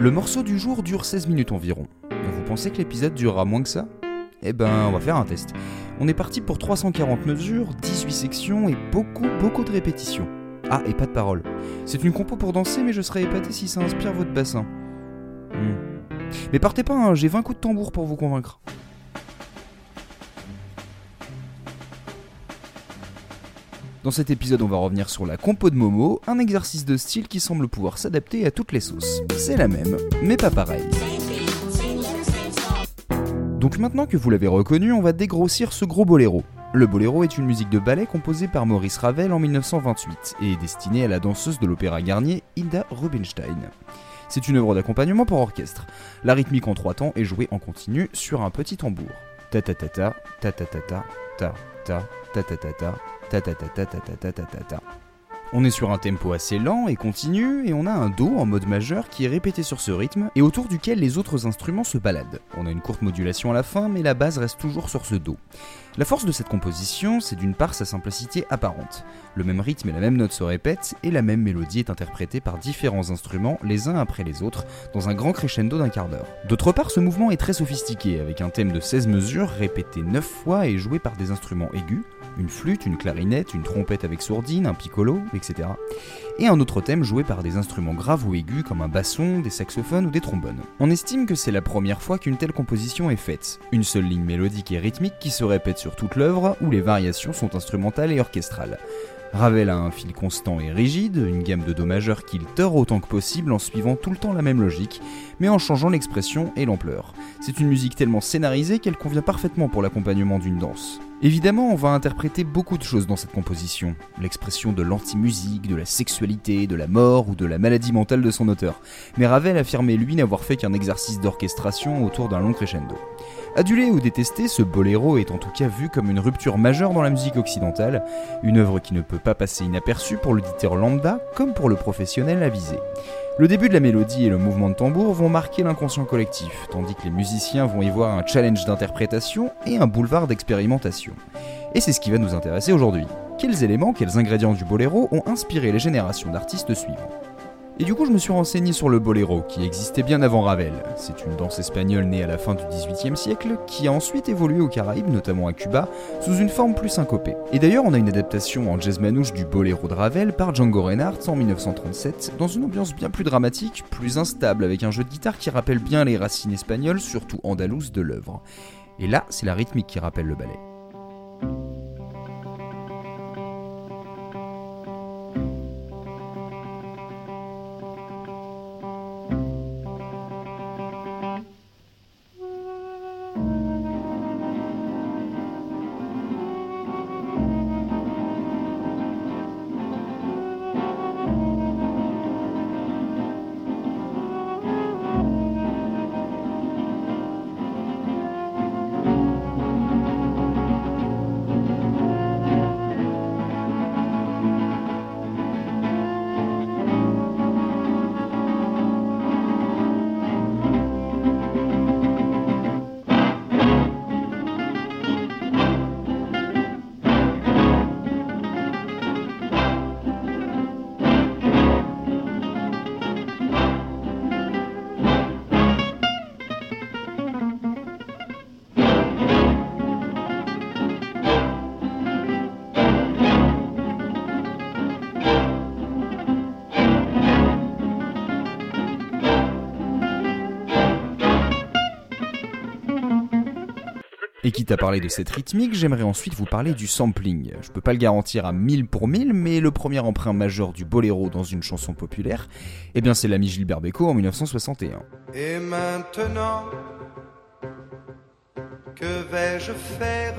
Le morceau du jour dure 16 minutes environ. Vous pensez que l'épisode durera moins que ça? Eh ben, on va faire un test. On est parti pour 340 mesures, 18 sections et beaucoup, beaucoup de répétitions. Ah, et pas de paroles. C'est une compo pour danser, mais je serais épaté si ça inspire votre bassin. Hmm. Mais partez pas, hein, j'ai 20 coups de tambour pour vous convaincre. Dans cet épisode, on va revenir sur la compo de Momo, un exercice de style qui semble pouvoir s'adapter à toutes les sauces. C'est la même, mais pas pareil. Donc maintenant que vous l'avez reconnu, on va dégrossir ce gros boléro. Le boléro est une musique de ballet composée par Maurice Ravel en 1928 et destinée à la danseuse de l'opéra Garnier, Hilda Rubinstein. C'est une œuvre d'accompagnement pour orchestre. La rythmique en trois temps est jouée en continu sur un petit tambour. Ta ta ta ta, ta ta ta ta, ta ta ta ta ta ta, On est sur un tempo assez lent et continu, et on a un Do en mode majeur qui est répété sur ce rythme et autour duquel les autres instruments se baladent. On a une courte modulation à la fin, mais la base reste toujours sur ce Do. La force de cette composition, c'est d'une part sa simplicité apparente. Le même rythme et la même note se répètent, et la même mélodie est interprétée par différents instruments les uns après les autres, dans un grand crescendo d'un quart d'heure. D'autre part, ce mouvement est très sophistiqué, avec un thème de 16 mesures répété 9 fois et joué par des instruments aigus, une flûte, une clarinette, une trompette avec sourdine, un piccolo, etc. Et un autre thème joué par des instruments graves ou aigus comme un basson, des saxophones ou des trombones. On estime que c'est la première fois qu'une telle composition est faite. Une seule ligne mélodique et rythmique qui se répète sur toute l'œuvre où les variations sont instrumentales et orchestrales. Ravel a un fil constant et rigide, une gamme de do majeur qu'il tord autant que possible en suivant tout le temps la même logique, mais en changeant l'expression et l'ampleur. C'est une musique tellement scénarisée qu'elle convient parfaitement pour l'accompagnement d'une danse. Évidemment, on va interpréter beaucoup de choses dans cette composition. L'expression de l'anti-musique, de la sexualité, de la mort ou de la maladie mentale de son auteur. Mais Ravel affirmait lui n'avoir fait qu'un exercice d'orchestration autour d'un long crescendo. Adulé ou détesté, ce boléro est en tout cas vu comme une rupture majeure dans la musique occidentale, une œuvre qui ne peut pas passer inaperçue pour l'auditeur lambda comme pour le professionnel avisé. Le début de la mélodie et le mouvement de tambour vont marquer l'inconscient collectif, tandis que les musiciens vont y voir un challenge d'interprétation et un boulevard d'expérimentation. Et c'est ce qui va nous intéresser aujourd'hui. Quels éléments, quels ingrédients du boléro ont inspiré les générations d'artistes suivants? Et du coup, je me suis renseigné sur le boléro, qui existait bien avant Ravel. C'est une danse espagnole née à la fin du XVIIIe siècle, qui a ensuite évolué aux Caraïbes, notamment à Cuba, sous une forme plus syncopée. Et d'ailleurs, on a une adaptation en jazz manouche du boléro de Ravel par Django Reinhardt en 1937, dans une ambiance bien plus dramatique, plus instable, avec un jeu de guitare qui rappelle bien les racines espagnoles, surtout andalouses, de l'œuvre. Et là, c'est la rythmique qui rappelle le ballet. Et quitte à parler de cette rythmique, j'aimerais ensuite vous parler du sampling. Je peux pas le garantir à 1000 pour 1000, mais le premier emprunt majeur du boléro dans une chanson populaire, eh bien c'est l'ami Gilbert Bécaud en 1961. Et maintenant, que vais-je faire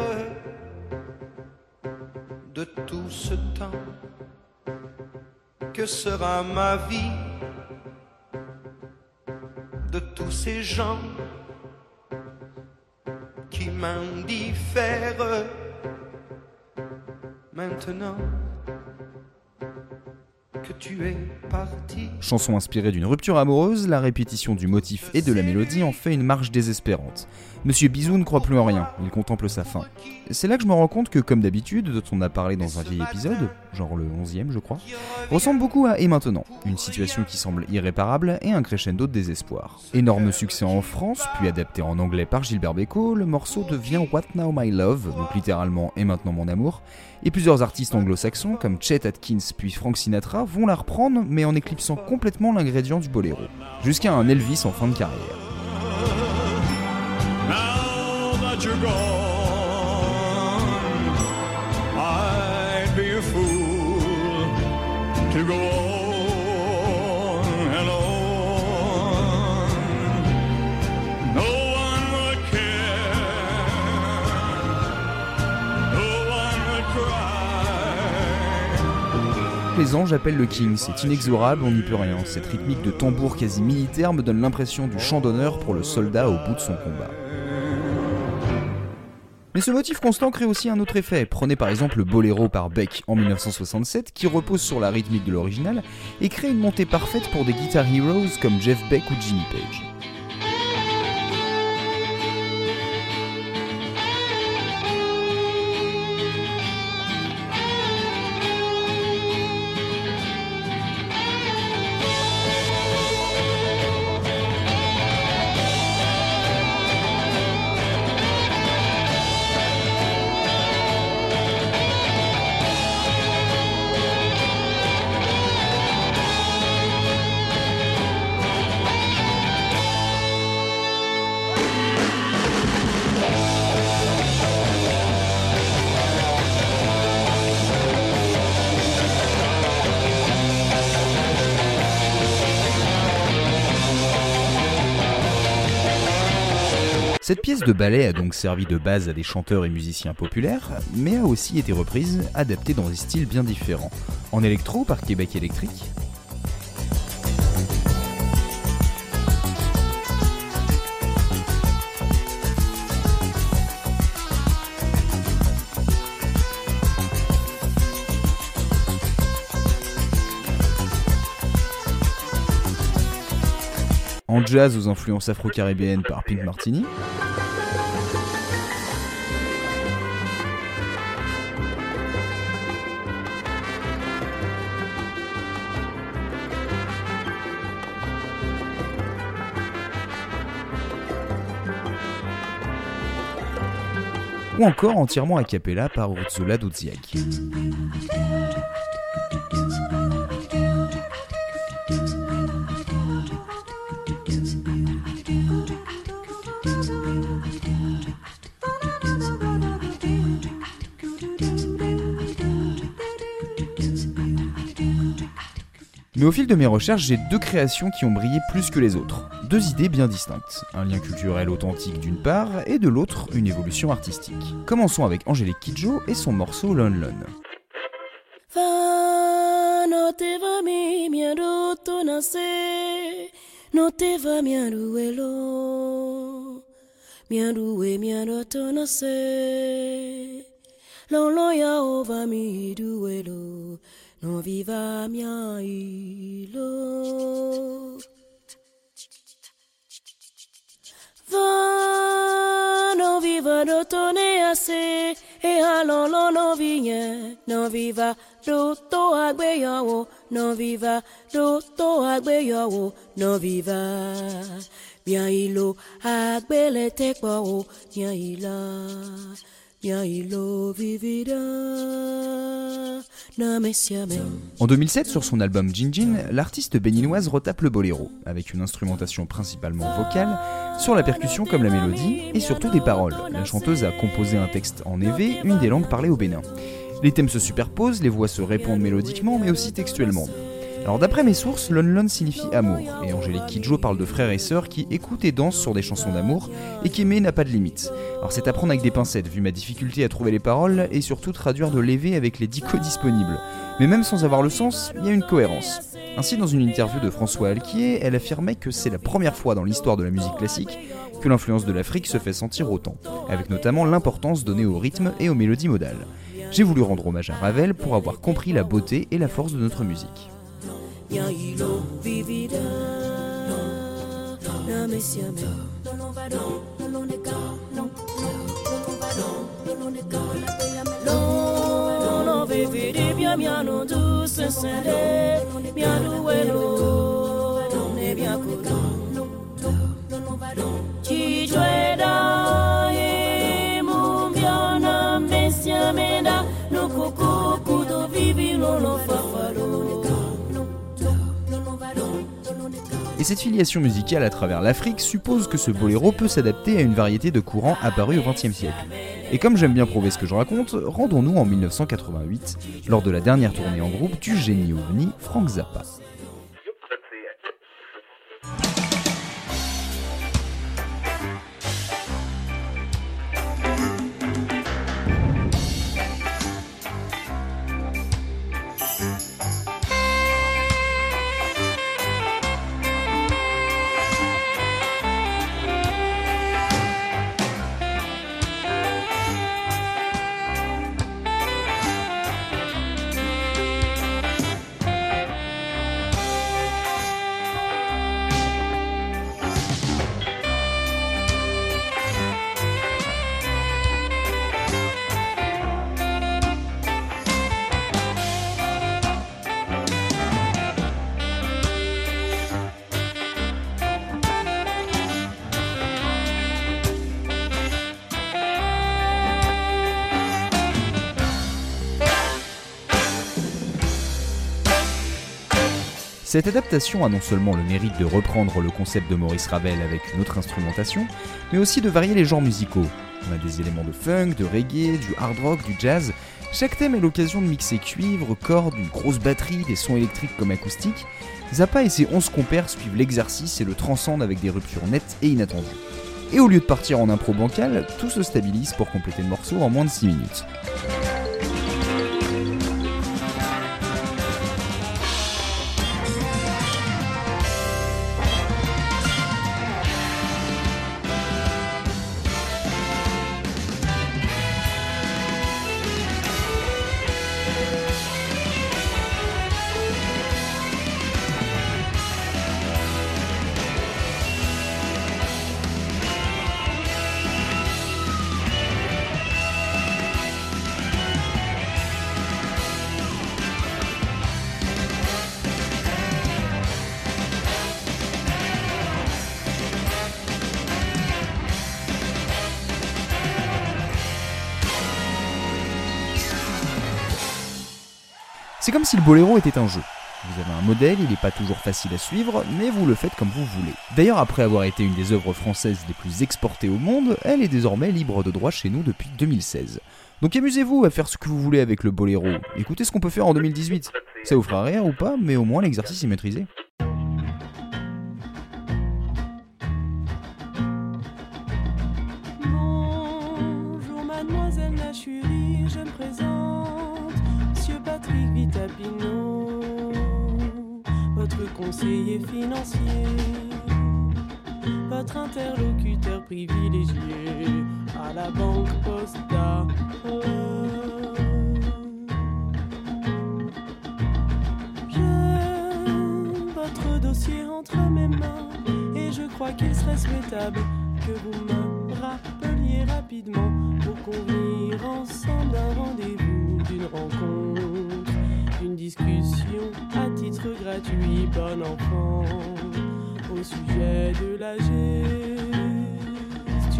de tout ce temps Que sera ma vie de tous ces gens qui m'indiffèrent. Maintenant que tu es parti. Chanson inspirée d'une rupture amoureuse, la répétition du motif et de la mélodie en fait une marche désespérante. Monsieur Bisou ne croit plus en rien, il contemple sa fin. C'est là que je me rends compte que, comme d'habitude, dont on a parlé dans un vieil épisode, genre le 11e je crois, ressemble beaucoup à Et maintenant, une situation qui semble irréparable et un crescendo de désespoir. Énorme succès en France, puis adapté en anglais par Gilbert Bécaud, le morceau devient What Now My Love, donc littéralement Et maintenant mon amour, et plusieurs artistes anglo-saxons comme Chet Atkins puis Frank Sinatra vont la reprendre mais en éclipsant complètement l'ingrédient du boléro, jusqu'à un Elvis en fin de carrière. Les anges appellent le King, c'est inexorable, on n'y peut rien. Cette rythmique de tambour quasi militaire me donne l'impression du chant d'honneur pour le soldat au bout de son combat. Mais ce motif constant crée aussi un autre effet. Prenez par exemple le Boléro par Beck en 1967, qui repose sur la rythmique de l'original et crée une montée parfaite pour des guitar heroes comme Jeff Beck ou Jimmy Page. Cette pièce de ballet a donc servi de base à des chanteurs et musiciens populaires, mais a aussi été reprise, adaptée dans des styles bien différents. En électro par Québec Électrique, en jazz aux influences afro-caribéennes par Pink Martini, ou encore entièrement a cappella par Ursula Dudziak. Mais au fil de mes recherches, j'ai deux créations qui ont brillé plus que les autres. Deux idées bien distinctes. Un lien culturel authentique d'une part, et de l'autre, une évolution artistique. Commençons avec Angélique Kidjo et son morceau Lon Lon. non viva mia ilo va non viva do tone ase e alolo non viye non viva do to agbeyawo non viva do to agbeyawo non viva. Mia ilo agbele tekpo o mia ila En 2007, sur son album Jin Jin, l'artiste béninoise retape le boléro, avec une instrumentation principalement vocale, sur la percussion comme la mélodie, et surtout des paroles. La chanteuse a composé un texte en évé, une des langues parlées au Bénin. Les thèmes se superposent, les voix se répondent mélodiquement, mais aussi textuellement. Alors d'après mes sources, Lon Lon signifie amour, et Angélique Kidjo parle de frères et sœurs qui écoutent et dansent sur des chansons d'amour, et qu'aimer n'a pas de limite. Alors c'est à prendre avec des pincettes, vu ma difficulté à trouver les paroles, et surtout traduire de l'évé avec les dicos disponibles. Mais même sans avoir le sens, il y a une cohérence. Ainsi, dans une interview de François Alquier, elle affirmait que c'est la première fois dans l'histoire de la musique classique que l'influence de l'Afrique se fait sentir autant, avec notamment l'importance donnée au rythme et aux mélodies modales. J'ai voulu rendre hommage à Ravel pour avoir compris la beauté et la force de notre musique. yailo vivida na mesiame lolonvado loloneka Lono vividi bia miano du sesere miano welo ne bia kudo Chijweda Et cette filiation musicale à travers l'Afrique suppose que ce boléro peut s'adapter à une variété de courants apparus au XXe siècle. Et comme j'aime bien prouver ce que je raconte, rendons-nous en 1988, lors de la dernière tournée en groupe du génie ovni Frank Zappa. Cette adaptation a non seulement le mérite de reprendre le concept de Maurice Ravel avec une autre instrumentation, mais aussi de varier les genres musicaux. On a des éléments de funk, de reggae, du hard rock, du jazz. Chaque thème est l'occasion de mixer cuivre, cordes, une grosse batterie, des sons électriques comme acoustiques. Zappa et ses 11 compères suivent l'exercice et le transcendent avec des ruptures nettes et inattendues. Et au lieu de partir en impro bancal, tout se stabilise pour compléter le morceau en moins de 6 minutes. C'est comme si le boléro était un jeu. Vous avez un modèle, il n'est pas toujours facile à suivre, mais vous le faites comme vous voulez. D'ailleurs, après avoir été une des œuvres françaises les plus exportées au monde, elle est désormais libre de droit chez nous depuis 2016. Donc amusez-vous à faire ce que vous voulez avec le boléro. Écoutez ce qu'on peut faire en 2018. Ça vous fera rire ou pas, mais au moins l'exercice est maîtrisé. Votre conseiller financier, votre interlocuteur privilégié à la banque Posta. J'ai votre dossier entre mes mains et je crois qu'il serait souhaitable que vous me rappeliez rapidement pour convenir ensemble d'un rendez-vous, d'une rencontre, d'une discussion à titre gratuit, bon enfant, au sujet de la gestion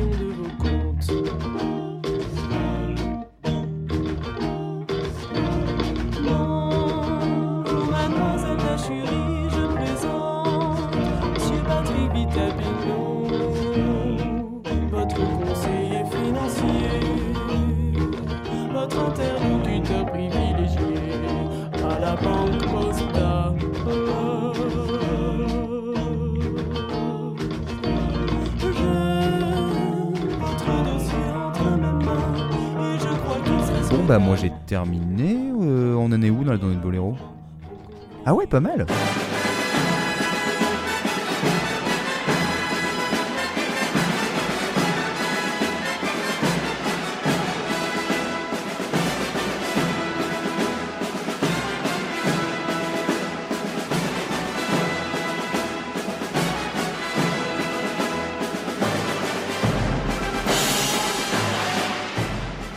de vos comptes. Bon bah moi j'ai terminé. Euh, on en est où dans la donnée de boléro Ah ouais, pas mal.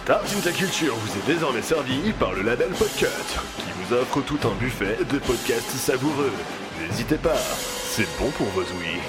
Tartine ta culture vous est désormais servi par le label Podcut, qui vous offre tout un buffet de podcasts savoureux. N'hésitez pas, c'est bon pour vos ouïes.